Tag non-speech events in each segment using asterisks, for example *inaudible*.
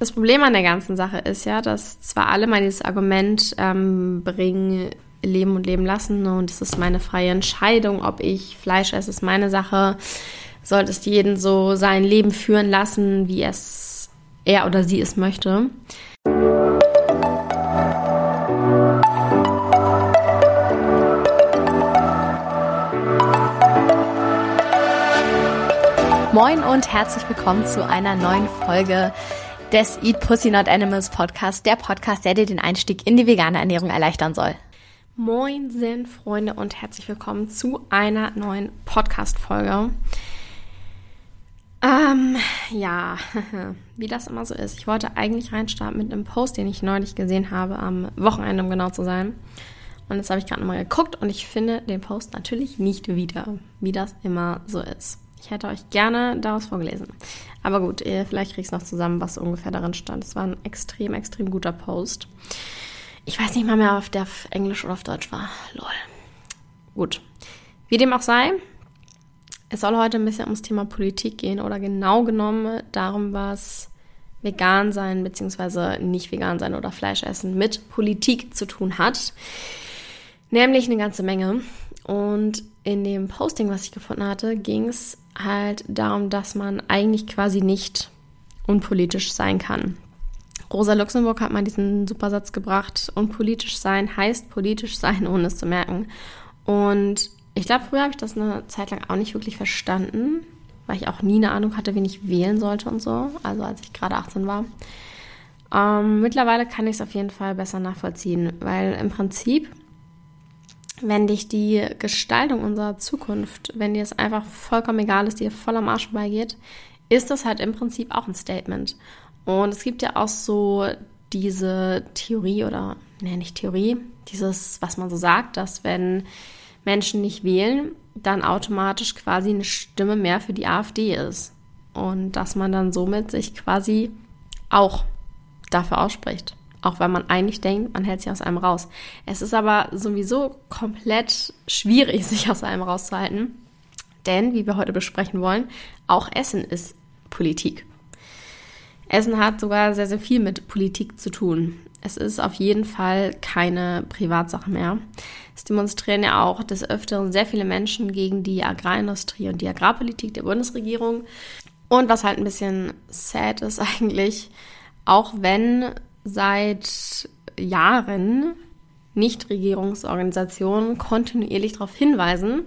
Das Problem an der ganzen Sache ist ja, dass zwar alle mal dieses Argument ähm, bringen, leben und leben lassen und es ist meine freie Entscheidung, ob ich Fleisch esse, ist meine Sache. Sollte es jeden so sein Leben führen lassen, wie es er oder sie es möchte. Moin und herzlich willkommen zu einer neuen Folge des Eat Pussy Not Animals Podcast, der Podcast, der dir den Einstieg in die vegane Ernährung erleichtern soll. Moin, sind Freunde und herzlich willkommen zu einer neuen Podcast-Folge. Ähm, ja, *laughs* wie das immer so ist. Ich wollte eigentlich reinstarten mit einem Post, den ich neulich gesehen habe, am Wochenende, um genau zu sein. Und jetzt habe ich gerade nochmal geguckt und ich finde den Post natürlich nicht wieder, wie das immer so ist. Ich hätte euch gerne daraus vorgelesen. Aber gut, vielleicht kriege ich es noch zusammen, was ungefähr darin stand. Es war ein extrem, extrem guter Post. Ich weiß nicht mal mehr, ob der auf Englisch oder auf Deutsch war. Lol. Gut. Wie dem auch sei, es soll heute ein bisschen ums Thema Politik gehen oder genau genommen darum, was vegan sein bzw. nicht vegan sein oder Fleisch essen mit Politik zu tun hat. Nämlich eine ganze Menge. Und in dem Posting, was ich gefunden hatte, ging es halt darum, dass man eigentlich quasi nicht unpolitisch sein kann. Rosa Luxemburg hat mal diesen super Satz gebracht, unpolitisch sein heißt politisch sein, *laughs* ohne es zu merken. Und ich glaube, früher habe ich das eine Zeit lang auch nicht wirklich verstanden, weil ich auch nie eine Ahnung hatte, wen ich wählen sollte und so, also als ich gerade 18 war. Ähm, mittlerweile kann ich es auf jeden Fall besser nachvollziehen, weil im Prinzip wenn dich die Gestaltung unserer Zukunft, wenn dir es einfach vollkommen egal ist, dir voll am Arsch vorbeigeht, ist das halt im Prinzip auch ein Statement. Und es gibt ja auch so diese Theorie oder, nee, nicht Theorie, dieses, was man so sagt, dass wenn Menschen nicht wählen, dann automatisch quasi eine Stimme mehr für die AfD ist. Und dass man dann somit sich quasi auch dafür ausspricht. Auch wenn man eigentlich denkt, man hält sich aus einem raus. Es ist aber sowieso komplett schwierig, *laughs* sich aus einem rauszuhalten. Denn, wie wir heute besprechen wollen, auch Essen ist Politik. Essen hat sogar sehr, sehr viel mit Politik zu tun. Es ist auf jeden Fall keine Privatsache mehr. Es demonstrieren ja auch des Öfteren sehr viele Menschen gegen die Agrarindustrie und die Agrarpolitik der Bundesregierung. Und was halt ein bisschen sad ist *laughs* eigentlich, auch wenn seit Jahren Nichtregierungsorganisationen kontinuierlich darauf hinweisen,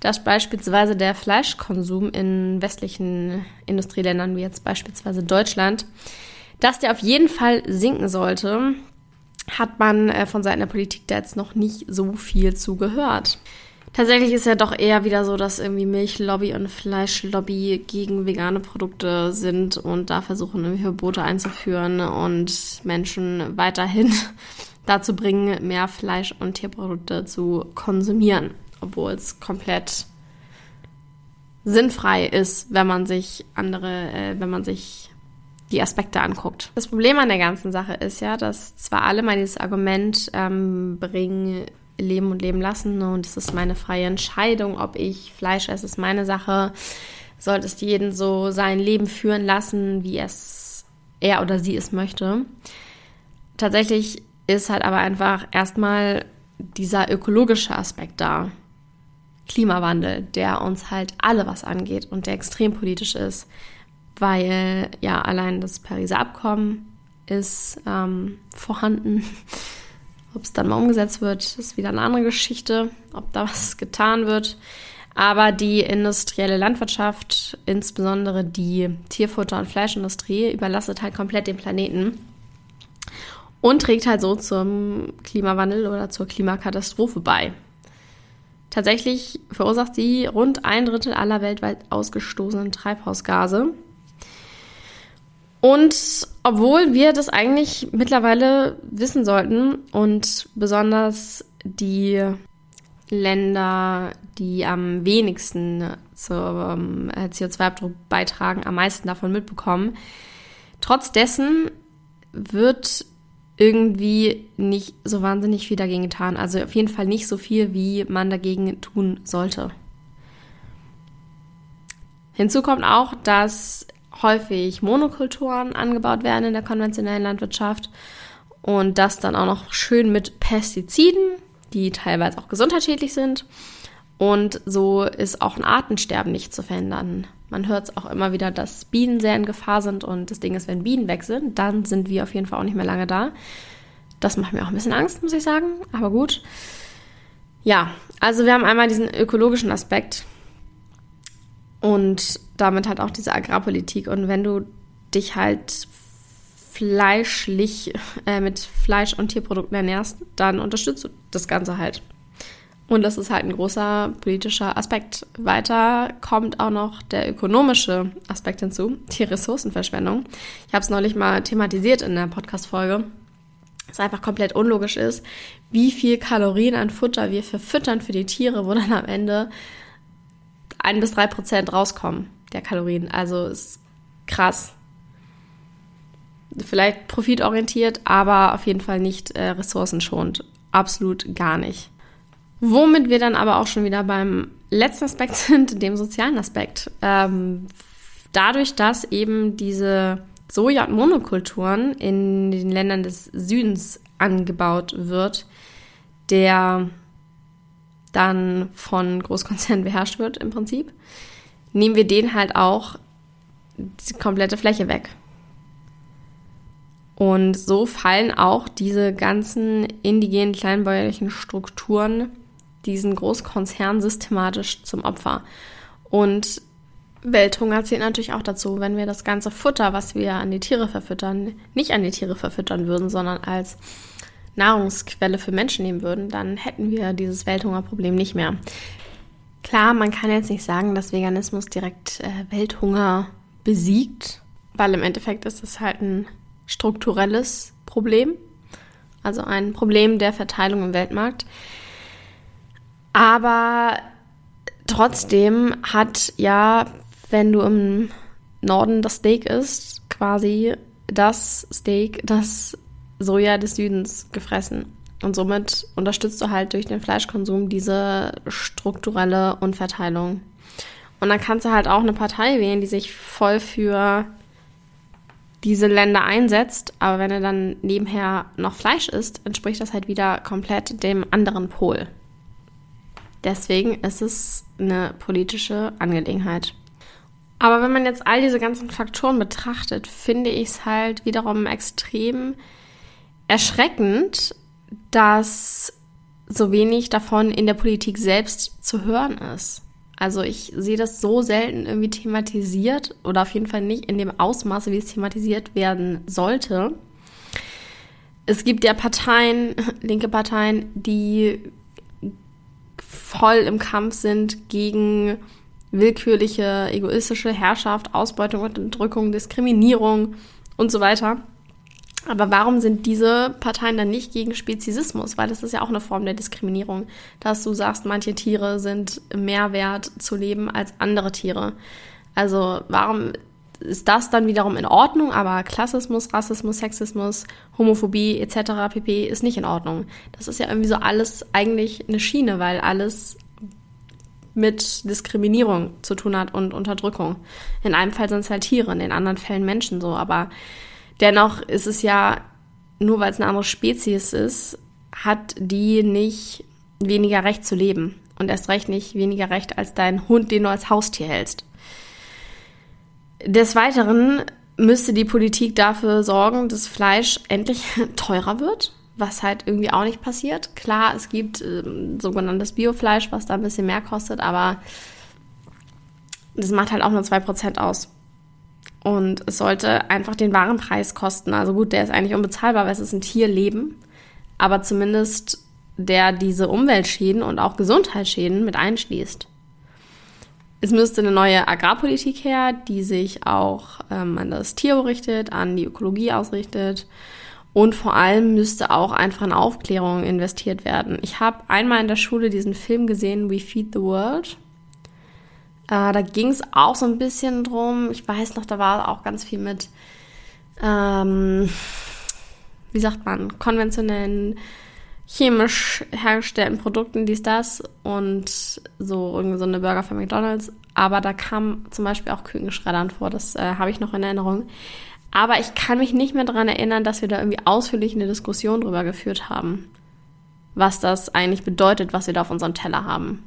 dass beispielsweise der Fleischkonsum in westlichen Industrieländern wie jetzt beispielsweise Deutschland, dass der auf jeden Fall sinken sollte, hat man äh, von Seiten der Politik da jetzt noch nicht so viel zugehört. Tatsächlich ist ja doch eher wieder so, dass irgendwie Milchlobby und Fleischlobby gegen vegane Produkte sind und da versuchen, irgendwie Verbote einzuführen und Menschen weiterhin *laughs* dazu bringen, mehr Fleisch- und Tierprodukte zu konsumieren, obwohl es komplett sinnfrei ist, wenn man sich andere, äh, wenn man sich die Aspekte anguckt. Das Problem an der ganzen Sache ist ja, dass zwar alle mal dieses Argument ähm, bringen, leben und leben lassen und es ist meine freie Entscheidung, ob ich Fleisch esse, ist meine Sache. Sollte es jeden so sein Leben führen lassen, wie es er oder sie es möchte. Tatsächlich ist halt aber einfach erstmal dieser ökologische Aspekt da. Klimawandel, der uns halt alle was angeht und der extrem politisch ist, weil ja allein das Pariser Abkommen ist ähm, vorhanden. *laughs* Ob es dann mal umgesetzt wird, ist wieder eine andere Geschichte, ob da *laughs* was getan wird. Aber die industrielle Landwirtschaft, insbesondere die Tierfutter- und Fleischindustrie, überlastet halt komplett den Planeten und trägt halt so zum Klimawandel oder zur Klimakatastrophe bei. Tatsächlich verursacht sie rund ein Drittel aller weltweit ausgestoßenen Treibhausgase. Und obwohl wir das eigentlich mittlerweile wissen sollten und besonders die Länder, die am wenigsten zum äh, CO2-Abdruck beitragen, am meisten davon mitbekommen. Trotz dessen wird irgendwie nicht so wahnsinnig viel dagegen getan. Also auf jeden Fall nicht so viel, wie man dagegen tun sollte. Hinzu kommt auch, dass häufig Monokulturen angebaut werden in der konventionellen Landwirtschaft und das dann auch noch schön mit Pestiziden, die teilweise auch gesundheitsschädlich sind. Und so ist auch ein Artensterben nicht zu verhindern. Man hört es auch immer wieder, dass Bienen sehr in Gefahr sind und das Ding ist, wenn Bienen weg sind, dann sind wir auf jeden Fall auch nicht mehr lange da. Das macht mir auch ein bisschen Angst, muss ich sagen, aber gut. Ja, also wir haben einmal diesen ökologischen Aspekt und damit halt auch diese Agrarpolitik. Und wenn du dich halt fleischlich äh, mit Fleisch und Tierprodukten ernährst, dann unterstützt du das Ganze halt. Und das ist halt ein großer politischer Aspekt. Weiter kommt auch noch der ökonomische Aspekt hinzu, die Ressourcenverschwendung. Ich habe es neulich mal thematisiert in der Podcast-Folge. Es einfach komplett unlogisch ist, wie viel Kalorien an Futter wir verfüttern für die Tiere, wo dann am Ende ein bis drei Prozent rauskommen der Kalorien. Also ist krass. Vielleicht profitorientiert, aber auf jeden Fall nicht äh, ressourcenschonend. Absolut gar nicht. Womit wir dann aber auch schon wieder beim letzten Aspekt *laughs* sind, dem sozialen Aspekt. Ähm, dadurch, dass eben diese Soja- und Monokulturen in den Ländern des Südens angebaut wird, der dann von Großkonzernen beherrscht wird im Prinzip, nehmen wir denen halt auch die komplette Fläche weg. Und so fallen auch diese ganzen indigenen kleinbäuerlichen Strukturen diesen Großkonzernen systematisch zum Opfer. Und Welthunger zählt natürlich auch dazu, wenn wir das ganze Futter, was wir an die Tiere verfüttern, nicht an die Tiere verfüttern würden, sondern als Nahrungsquelle für Menschen nehmen würden, dann hätten wir dieses Welthungerproblem nicht mehr. Klar, man kann jetzt nicht sagen, dass Veganismus direkt äh, Welthunger besiegt, weil im Endeffekt ist es halt ein strukturelles Problem, also ein Problem der Verteilung im Weltmarkt. Aber trotzdem hat ja, wenn du im Norden das Steak isst, quasi das Steak, das Soja des Südens gefressen. Und somit unterstützt du halt durch den Fleischkonsum diese strukturelle Unverteilung. Und dann kannst du halt auch eine Partei wählen, die sich voll für diese Länder einsetzt, aber wenn er dann nebenher noch Fleisch isst, entspricht das halt wieder komplett dem anderen Pol. Deswegen ist es eine politische Angelegenheit. Aber wenn man jetzt all diese ganzen Faktoren betrachtet, finde ich es halt wiederum extrem erschreckend, dass so wenig davon in der Politik selbst zu hören ist. Also ich sehe das so selten irgendwie thematisiert oder auf jeden Fall nicht in dem Ausmaße, wie es thematisiert werden sollte. Es gibt ja Parteien, *laughs* linke Parteien, die voll im Kampf sind gegen willkürliche, egoistische Herrschaft, Ausbeutung und Unterdrückung, Diskriminierung und so weiter. Aber warum sind diese Parteien dann nicht gegen Speziesismus? Weil das ist ja auch eine Form der Diskriminierung, dass du sagst, manche Tiere sind mehr wert zu leben als andere Tiere. Also warum ist das dann wiederum in Ordnung, aber Klassismus, Rassismus, Sexismus, Homophobie etc. pp. ist nicht in Ordnung. Das ist ja irgendwie so alles eigentlich eine Schiene, weil alles mit Diskriminierung zu tun hat und Unterdrückung. In einem Fall sind es halt Tiere, in den anderen Fällen Menschen so, aber Dennoch ist es ja, nur weil es eine andere Spezies ist, hat die nicht weniger Recht zu leben. Und erst recht nicht weniger Recht als dein Hund, den du als Haustier hältst. Des Weiteren müsste die Politik dafür sorgen, dass Fleisch endlich *laughs* teurer wird, was halt irgendwie auch nicht passiert. Klar, es gibt äh, sogenanntes Biofleisch, was da ein bisschen mehr kostet, aber das macht halt auch nur 2% aus. Und es sollte einfach den Warenpreis kosten. Also gut, der ist eigentlich unbezahlbar, weil es ist ein Tierleben. Aber zumindest der diese Umweltschäden und auch Gesundheitsschäden mit einschließt. Es müsste eine neue Agrarpolitik her, die sich auch ähm, an das Tier richtet, an die Ökologie ausrichtet. Und vor allem müsste auch einfach in Aufklärung investiert werden. Ich habe einmal in der Schule diesen Film gesehen, We Feed the World. Äh, da ging es auch so ein bisschen drum. Ich weiß noch, da war auch ganz viel mit, ähm, wie sagt man, konventionellen, chemisch hergestellten Produkten, dies, das und so irgendwie so eine Burger für McDonalds. aber da kam zum Beispiel auch Kükenschreddern vor. Das äh, habe ich noch in Erinnerung. Aber ich kann mich nicht mehr daran erinnern, dass wir da irgendwie ausführlich eine Diskussion drüber geführt haben, was das eigentlich bedeutet, was wir da auf unserem Teller haben.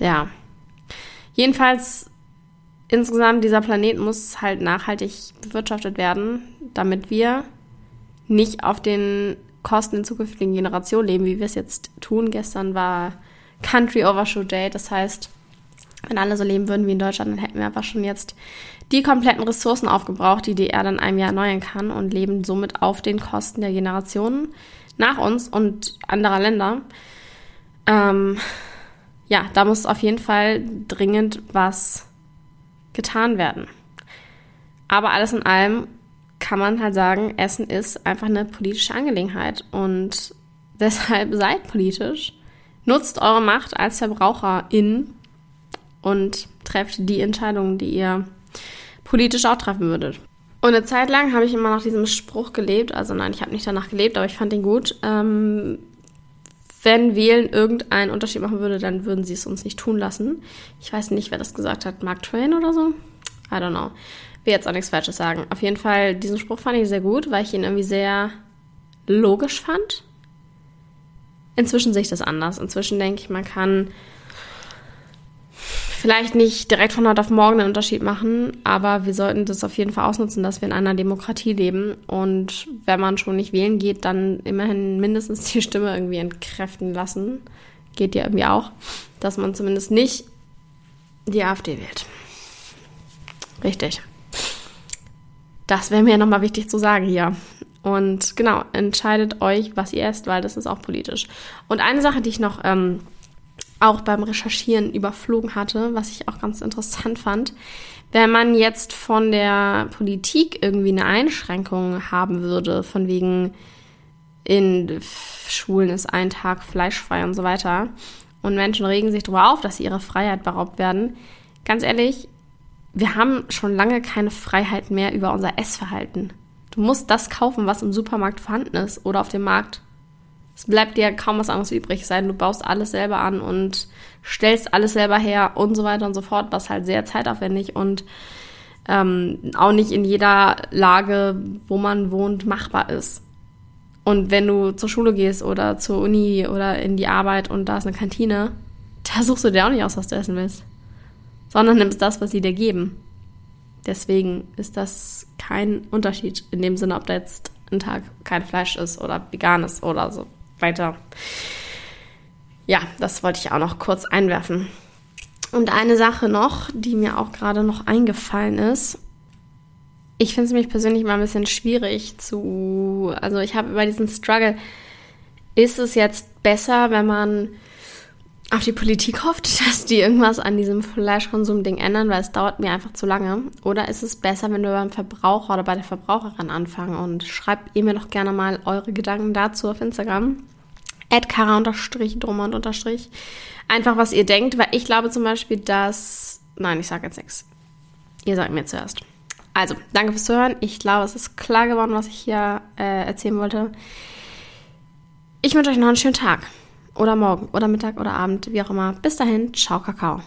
Ja. Jedenfalls, insgesamt, dieser Planet muss halt nachhaltig bewirtschaftet werden, damit wir nicht auf den Kosten in zukünftigen Generationen leben, wie wir es jetzt tun. Gestern war Country Overshoot Day, das heißt, wenn alle so leben würden wie in Deutschland, dann hätten wir einfach schon jetzt die kompletten Ressourcen aufgebraucht, die die Erde in einem Jahr erneuern kann und leben somit auf den Kosten der Generationen nach uns und anderer Länder. Ähm, ja, da muss auf jeden Fall dringend was getan werden. Aber alles in allem kann man halt sagen, Essen ist einfach eine politische Angelegenheit und *laughs* deshalb seid politisch. Nutzt eure Macht als Verbraucherin und trefft die Entscheidungen, die ihr politisch auch treffen würdet. Und eine Zeit lang habe ich immer nach diesem Spruch gelebt. Also nein, ich habe nicht danach gelebt, aber ich fand ihn gut. Ähm, wenn Wählen irgendeinen Unterschied machen würde, dann würden sie es uns nicht tun lassen. Ich weiß nicht, wer das gesagt hat. Mark Twain oder so? I don't know. Will jetzt auch nichts Falsches sagen. Auf jeden Fall, diesen Spruch fand ich sehr gut, weil ich ihn irgendwie sehr logisch fand. Inzwischen sehe ich das anders. Inzwischen denke ich, man kann vielleicht nicht direkt von heute auf morgen einen Unterschied machen, aber wir sollten das auf jeden Fall ausnutzen, dass wir in einer Demokratie leben. Und wenn man schon nicht wählen geht, dann immerhin mindestens die Stimme irgendwie entkräften lassen. Geht ja irgendwie auch, dass man zumindest nicht die AfD wählt. Richtig. Das wäre mir nochmal wichtig zu sagen hier. Und genau, entscheidet euch, was ihr esst, weil das ist auch politisch. Und eine Sache, die ich noch ähm, auch beim Recherchieren überflogen hatte, was ich auch ganz interessant fand, wenn man jetzt von der Politik irgendwie eine Einschränkung haben würde, von wegen in Schulen ist ein Tag fleischfrei und so weiter, und Menschen regen sich darüber auf, dass sie ihre Freiheit beraubt werden, ganz ehrlich, wir haben schon lange keine Freiheit mehr über unser Essverhalten. Du musst das kaufen, was im Supermarkt vorhanden ist oder auf dem Markt. Es bleibt dir kaum was anderes übrig, sein du baust alles selber an und stellst alles selber her und so weiter und so fort, was halt sehr zeitaufwendig und ähm, auch nicht in jeder Lage, wo man wohnt, machbar ist. Und wenn du zur Schule gehst oder zur Uni oder in die Arbeit und da ist eine Kantine, da suchst du dir auch nicht aus, was du essen willst sondern nimmst das, was sie dir geben. Deswegen ist das kein Unterschied in dem Sinne, ob da jetzt ein Tag kein Fleisch ist oder vegan ist oder so weiter. Ja, das wollte ich auch noch kurz einwerfen. Und eine Sache noch, die mir auch gerade noch eingefallen ist. Ich finde es mich persönlich mal ein bisschen schwierig zu. Also, ich habe über diesen Struggle. Ist es jetzt besser, wenn man auf die Politik hofft, *laughs* dass die irgendwas an diesem Fleischkonsum-Ding ändern, weil es dauert mir einfach zu lange? Oder ist es besser, wenn wir beim Verbraucher oder bei der Verbraucherin anfangen? Und schreibt ihr mir doch gerne mal eure Gedanken dazu auf Instagram. Kara unterstrich, Drummond unterstrich. Einfach, was ihr denkt, weil ich glaube zum Beispiel, dass. Nein, ich sage jetzt nichts. Ihr sagt mir zuerst. Also, danke fürs Zuhören. Ich glaube, es ist klar geworden, was ich hier äh, erzählen wollte. Ich wünsche euch noch einen schönen Tag oder morgen oder Mittag oder Abend, wie auch immer. Bis dahin, ciao, Kakao.